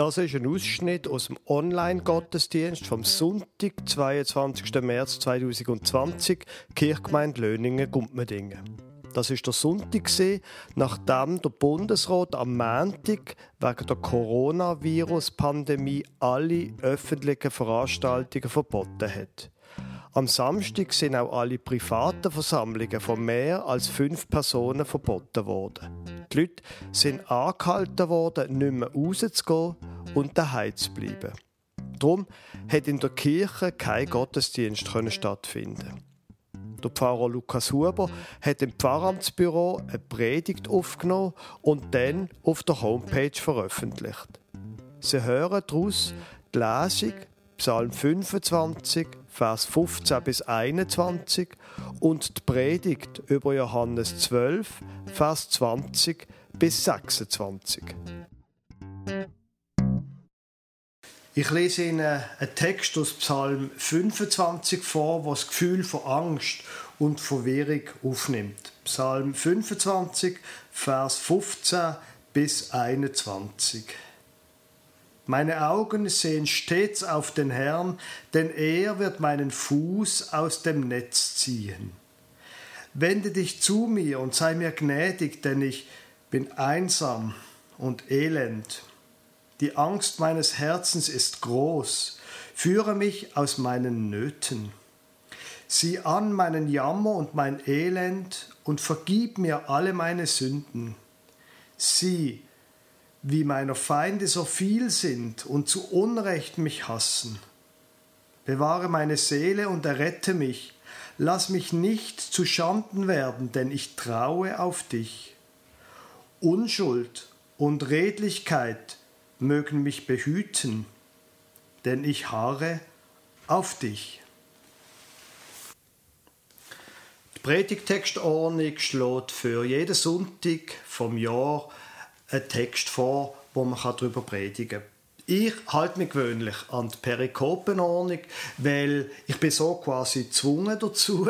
Das ist ein Ausschnitt aus dem Online-Gottesdienst vom Sonntag, 22. März 2020, Kirchgemeinde Löningen-Gumpmedingen. Das ist der Sonntag, nachdem der Bundesrat am Montag wegen der Coronavirus-Pandemie alle öffentlichen Veranstaltungen verboten hat. Am Samstag sind auch alle privaten Versammlungen von mehr als fünf Personen verboten worden. Die Leute sind angehalten worden, nicht mehr rauszugehen und daheim zu bleiben. Darum hat in der Kirche kein Gottesdienst stattfinden. der Pfarrer Lukas Huber hat im Pfarramtsbüro eine Predigt aufgenommen und dann auf der Homepage veröffentlicht. Sie hören daraus die Lesung Psalm 25, Vers 15 bis 21 und die Predigt über Johannes 12, Vers 20 bis 26. Ich lese Ihnen einen Text aus Psalm 25 vor, was das Gefühl von Angst und Verwirrung aufnimmt. Psalm 25, Vers 15 bis 21. Meine Augen sehen stets auf den Herrn, denn er wird meinen Fuß aus dem Netz ziehen. Wende dich zu mir und sei mir gnädig, denn ich bin einsam und elend. Die Angst meines Herzens ist groß. Führe mich aus meinen Nöten. Sieh an meinen Jammer und mein Elend und vergib mir alle meine Sünden. Sieh, wie meiner Feinde so viel sind und zu Unrecht mich hassen. Bewahre meine Seele und errette mich. Lass mich nicht zu Schanden werden, denn ich traue auf dich. Unschuld und Redlichkeit mögen mich behüten, denn ich harre auf dich. Die Predigtextordnung schlägt für jeden Sonntag vom Jahr einen Text vor, wo man darüber predigen kann. Ich halte mich gewöhnlich an die Perikopenordnung, weil ich bin so quasi gezwungen dazu,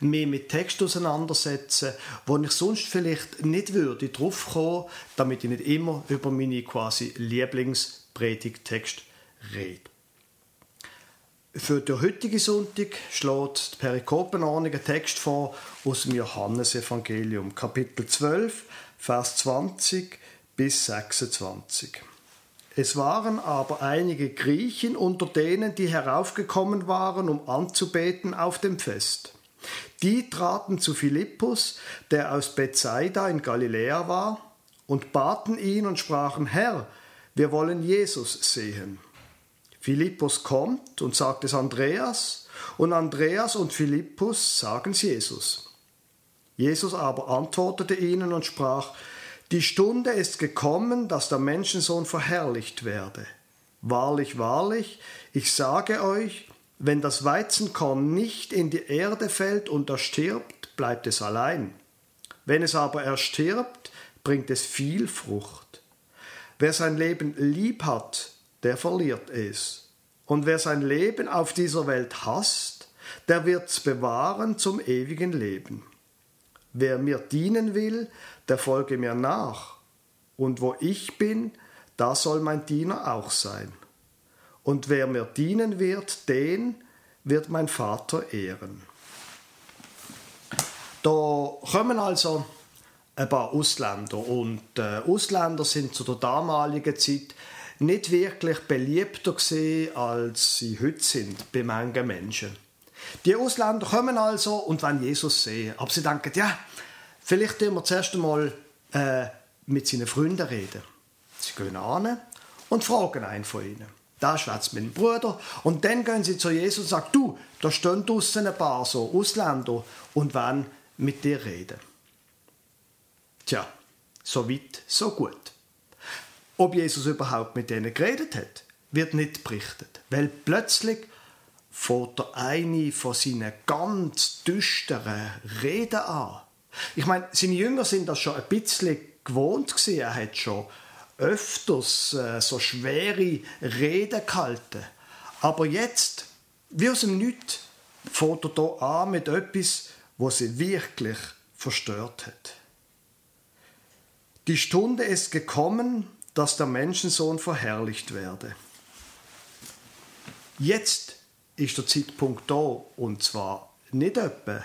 mich mit Text auseinandersetzen, wo ich sonst vielleicht nicht würde drauf kommen, damit ich nicht immer über meine quasi Lieblingspredigtext rede. Für den heutigen Sonntag schlägt die Perikopenordnung einen Text vor aus dem Johannesevangelium, Kapitel 12, Vers 20 bis 26. Es waren aber einige Griechen unter denen, die heraufgekommen waren, um anzubeten auf dem Fest. Die traten zu Philippus, der aus Bethsaida in Galiläa war, und baten ihn und sprachen, Herr, wir wollen Jesus sehen. Philippus kommt und sagt es Andreas, und Andreas und Philippus sagen es Jesus. Jesus aber antwortete ihnen und sprach, die Stunde ist gekommen, dass der Menschensohn verherrlicht werde. Wahrlich, wahrlich, ich sage euch, wenn das Weizenkorn nicht in die Erde fällt und erstirbt, bleibt es allein. Wenn es aber erstirbt, bringt es viel Frucht. Wer sein Leben lieb hat, der verliert es. Und wer sein Leben auf dieser Welt hasst, der wird's bewahren zum ewigen Leben. Wer mir dienen will, der folge mir nach. Und wo ich bin, da soll mein Diener auch sein. Und wer mir dienen wird, den wird mein Vater ehren. Da kommen also ein paar Ausländer und äh, Ausländer sind zu der damaligen Zeit nicht wirklich beliebter gesehen, als sie heute sind bei manchen Menschen. Die Ausländer kommen also und wollen Jesus sehen, aber sie denken, ja, Vielleicht wir zuerst einmal äh, mit seinen Freunden reden. Sie gehen an und fragen einen von ihnen. Da schwätzt mein Bruder. Und dann gehen sie zu Jesus und sagen, du, da stehen draussen ein paar so Ausländer und wollen mit dir reden. Tja, so weit, so gut. Ob Jesus überhaupt mit denen geredet hat, wird nicht berichtet. Weil plötzlich fährt der eine von seinen ganz düsteren Reden an. Ich meine, seine Jünger sind das schon ein bisschen gewohnt gewesen. Er hat schon öfters äh, so schwere Reden gehalten. Aber jetzt, wie aus dem Nichts, fährt er hier an mit etwas, was sie wirklich verstört hat. Die Stunde ist gekommen, dass der Menschensohn verherrlicht werde. Jetzt ist der Zeitpunkt da, und zwar nicht etwa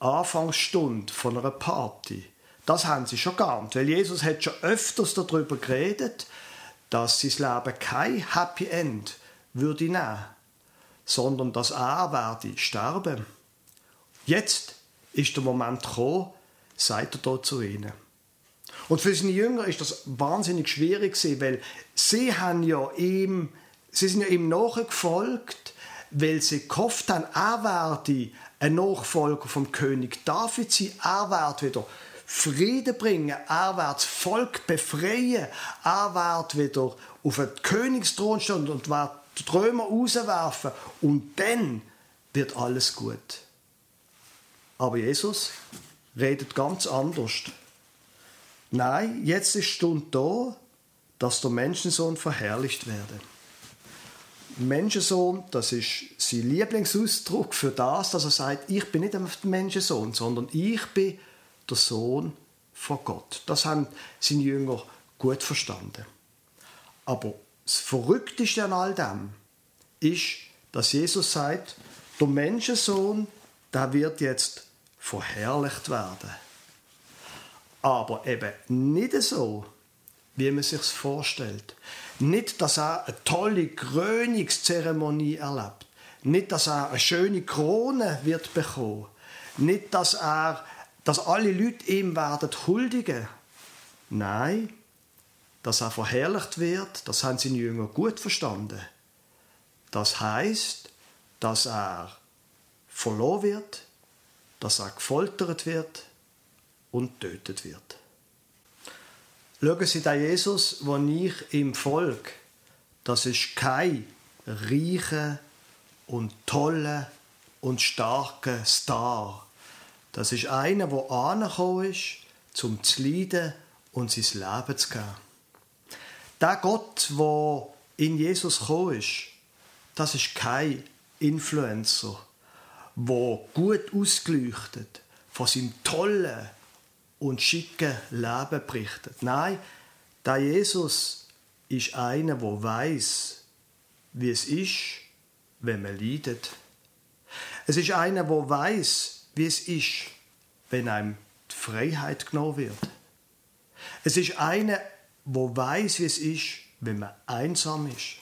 Anfangsstunde von einer Party. Das haben sie schon geahnt, weil Jesus hat schon öfters darüber geredet, dass sein Leben kein Happy End würde nehmen, sondern dass er werde sterben. Jetzt ist der Moment gekommen, sagt er da zu ihnen. Und für seine Jünger ist das wahnsinnig schwierig gewesen, weil sie haben ja ihm, sie sind ja ihm nachgefolgt, weil sie gehofft haben, er werde ein Nachfolger vom König David sein, er werde wieder Frieden bringen, er wird das Volk befreien, er wird wieder auf den Königsthron stehen und wird die Römer rauswerfen und dann wird alles gut. Aber Jesus redet ganz anders. Nein, jetzt ist die Stunde da, dass der Menschensohn verherrlicht werde. Menschensohn, das ist sein Lieblingsausdruck für das, dass er sagt, ich bin nicht der Menschensohn, sondern ich bin der Sohn von Gott. Das haben seine Jünger gut verstanden. Aber das Verrückteste an all dem ist, dass Jesus sagt, der Menschensohn, der wird jetzt verherrlicht werden. Aber eben nicht so, wie man sich vorstellt. Nicht, dass er eine tolle Krönungszeremonie erlebt. Nicht, dass er eine schöne Krone wird bekommen. Nicht, dass er, dass alle Leute ihm werden huldigen. Nein, dass er verherrlicht wird, das haben seine Jünger gut verstanden. Das heißt, dass er verloren wird, dass er gefoltert wird und tötet wird. Schauen Sie, der Jesus, wo ich im Volk, das ist kein reicher und toller und starker Star. Das ist einer, der angekommen ist, zum zu leiden und sein Leben zu geben. Der Gott, der in Jesus gekommen ist, das ist kein Influencer, der gut ausgeleuchtet von seinem tollen und schicken Leben berichtet. Nein, der Jesus ist einer, der weiß, wie es ist, wenn man leidet. Es ist einer, der weiß, wie es ist, wenn einem die Freiheit genommen wird. Es ist einer, der weiß, wie es ist, wenn man einsam ist.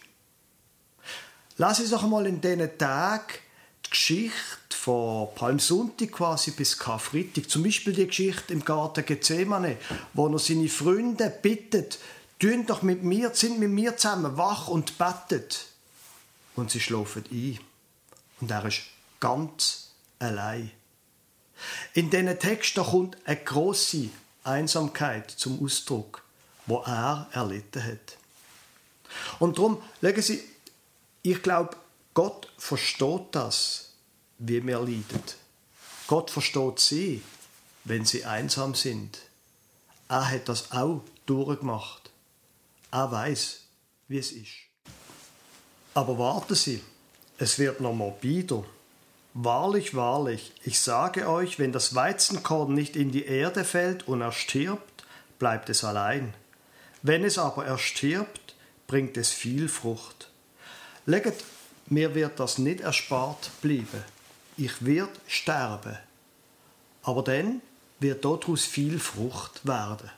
Lass uns doch mal in diesen Tagen die Geschichte von Palmsonntag quasi bis Karfreitag, zum Beispiel die Geschichte im Garten Gethsemane, wo er seine Freunde bittet, tun doch mit mir, sind mit mir zusammen wach und bettet. Und sie schlafen ein. Und er ist ganz allein. In diesen Texten kommt eine große Einsamkeit zum Ausdruck, wo er erlitten hat. Und darum, legen Sie, ich glaube, Gott versteht das, wie wir leiden. Gott versteht sie, wenn sie einsam sind. Er hat das auch durchgemacht. Er weiß, wie es ist. Aber warten Sie, es wird noch morbider. Wahrlich, wahrlich, ich sage euch, wenn das Weizenkorn nicht in die Erde fällt und erstirbt, bleibt es allein. Wenn es aber erstirbt, bringt es viel Frucht. Leget, mir wird das nicht erspart bleiben ich werde sterben. Aber dann wird daraus viel Frucht werden.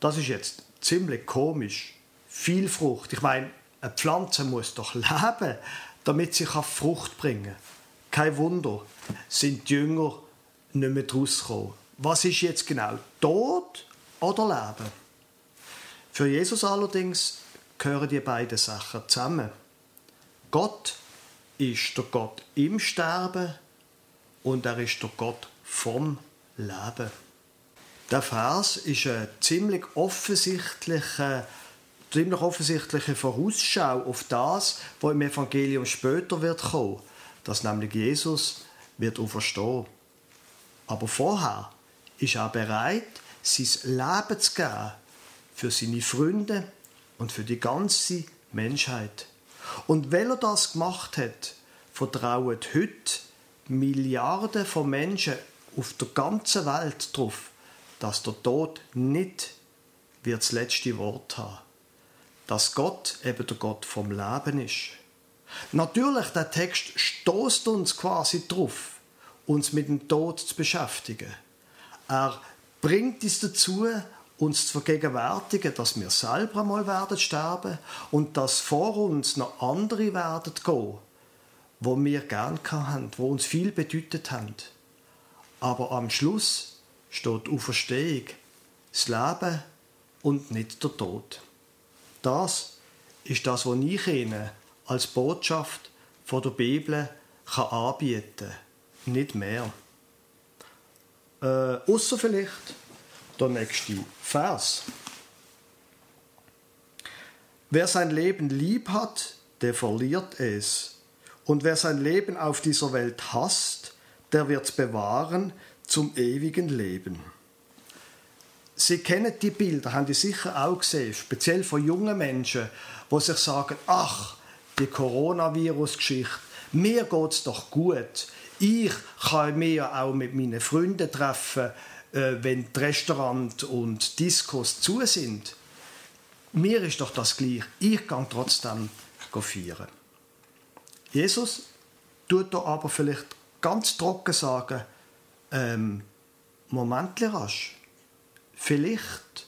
Das ist jetzt ziemlich komisch. Viel Frucht. Ich meine, eine Pflanze muss doch leben, damit sie Frucht bringen kann. Kein Wunder, sind die Jünger nicht mehr rausgekommen. Was ist jetzt genau? Tod oder Leben? Für Jesus allerdings gehören die beiden Sachen zusammen. Gott ist der Gott im Sterben und er ist der Gott vom Leben. Der Vers ist eine ziemlich offensichtliche, ziemlich offensichtliche Vorausschau auf das, was im Evangelium später wird kommen, dass nämlich Jesus wird auferstehen. Aber vorher ist er bereit, sein Leben zu geben für seine Freunde und für die ganze Menschheit. Und weil er das gemacht hat, vertrauen heute Milliarden von Menschen auf der ganzen Welt darauf, dass der Tod nicht wird das letzte Wort haben. Dass Gott eben der Gott vom Leben ist. Natürlich, der Text stoßt uns quasi drauf, uns mit dem Tod zu beschäftigen. Er bringt uns dazu, uns zu vergegenwärtigen, dass wir selber einmal werden sterben und dass vor uns noch andere werden gehen, wo wir gern haben, wo uns viel bedeutet haben. Aber am Schluss steht Auferstehung, das Leben und nicht der Tod. Das ist das, was ich Ihnen als Botschaft von der Bibel kann anbieten kann. Nicht mehr. Äh, außer vielleicht der nächste Vers. Wer sein Leben lieb hat, der verliert es. Und wer sein Leben auf dieser Welt hasst, der wird es bewahren zum ewigen Leben. Sie kennen die Bilder, haben die sicher auch gesehen, speziell von jungen Menschen, wo sich sagen, ach, die Coronavirus-Geschichte, mir geht es doch gut. Ich kann ja auch mit meinen Freunden treffen, äh, wenn die Restaurants und Diskos zu sind. Mir ist doch das gleich. Ich kann trotzdem feiern. Jesus tut da aber vielleicht ganz trocken sagen, ähm, Moment rasch, vielleicht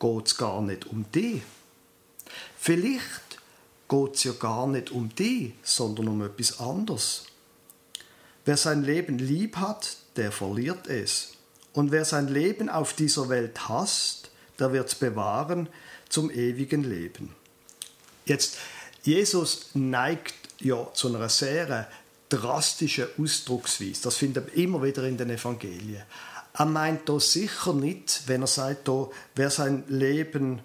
geht es gar nicht um dich. Vielleicht geht es ja gar nicht um dich, sondern um etwas anderes. Wer sein Leben lieb hat, der verliert es. Und wer sein Leben auf dieser Welt hasst, der wird es bewahren zum ewigen Leben. Jetzt, Jesus neigt ja zu einer sehr drastischen Ausdrucksweise. Das finden wir immer wieder in den Evangelien. Er meint da sicher nicht, wenn er sagt, da, wer sein Leben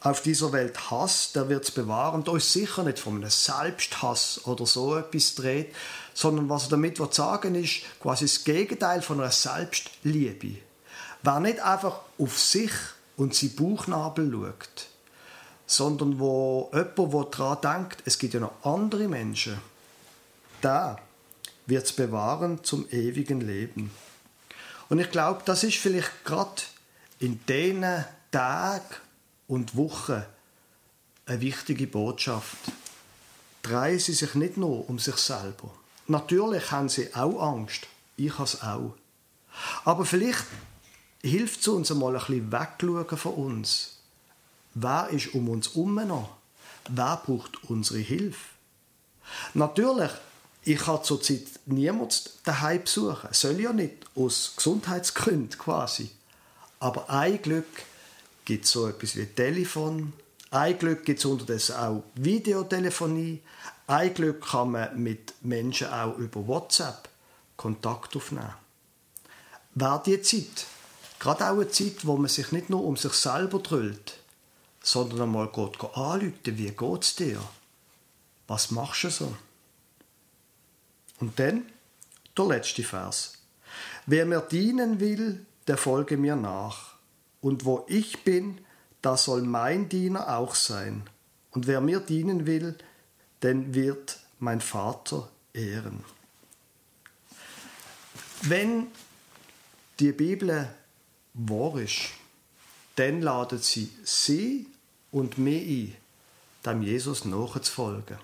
auf dieser Welt hasst, der wird es bewahren. Da ist sicher nicht von einem Selbsthass oder so etwas dreht, sondern was er damit sagen ist, quasi das Gegenteil von einer Selbstliebe. Wer nicht einfach auf sich und sein Bauchnabel schaut, sondern wo jemand, der daran denkt, es gibt ja noch andere Menschen, der wird es bewahren zum ewigen Leben. Und ich glaube, das ist vielleicht gerade in diesen Tagen und Wochen eine wichtige Botschaft. Drehen Sie sich nicht nur um sich selber. Natürlich haben sie auch Angst. Ich habe es auch. Aber vielleicht hilft es uns einmal ein bisschen wegschauen von uns. Wer ist um uns herum noch? Wer braucht unsere Hilfe? Natürlich, ich kann zurzeit niemand daheim besuchen. Soll ja nicht, aus Gesundheitsgründen quasi. Aber ein Glück gibt es so etwas wie Telefon. Ein Glück gibt es unterdessen auch Videotelefonie. Ein Glück kann man mit Menschen auch über WhatsApp Kontakt aufnehmen. Wäre die Zeit, gerade auch eine Zeit, wo man sich nicht nur um sich selber drüllt, sondern einmal Gott anrufen, wie geht es dir? Was machst du so? Und dann der letzte Vers. Wer mir dienen will, der folge mir nach. Und wo ich bin, da soll mein Diener auch sein. Und wer mir dienen will, den wird mein Vater ehren. Wenn die Bibel wahr ist, dann ladet sie sie und mich ein, dem Jesus nachzufolgen.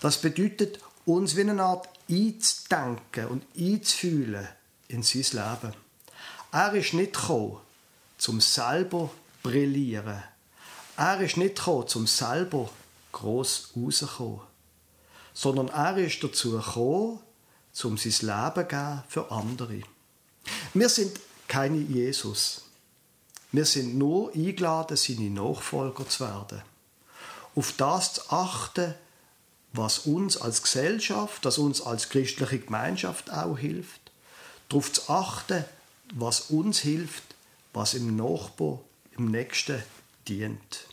Das bedeutet, uns wie eine Art einzudenken und einzufühlen in sein Leben. Er ist nicht gekommen, zum selber brillieren. Er ist nicht gekommen, zum selber gross rauskommen. Sondern er ist dazu gekommen, um sein Leben zu geben für andere. Wir sind keine Jesus. Wir sind nur eingeladen, seine Nachfolger zu werden. Auf das zu achten, was uns als Gesellschaft, das uns als christliche Gemeinschaft auch hilft. Darauf zu achten, was uns hilft, was im Nachbar, im Nächsten dient.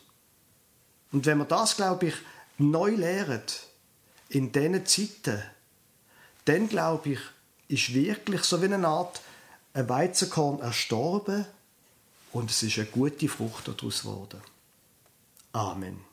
Und wenn wir das, glaube ich, neu lernen, in diesen Zeiten, dann, glaube ich, ist wirklich so wie eine Art ein Weizenkorn erstorben und es ist eine gute Frucht daraus geworden. Amen.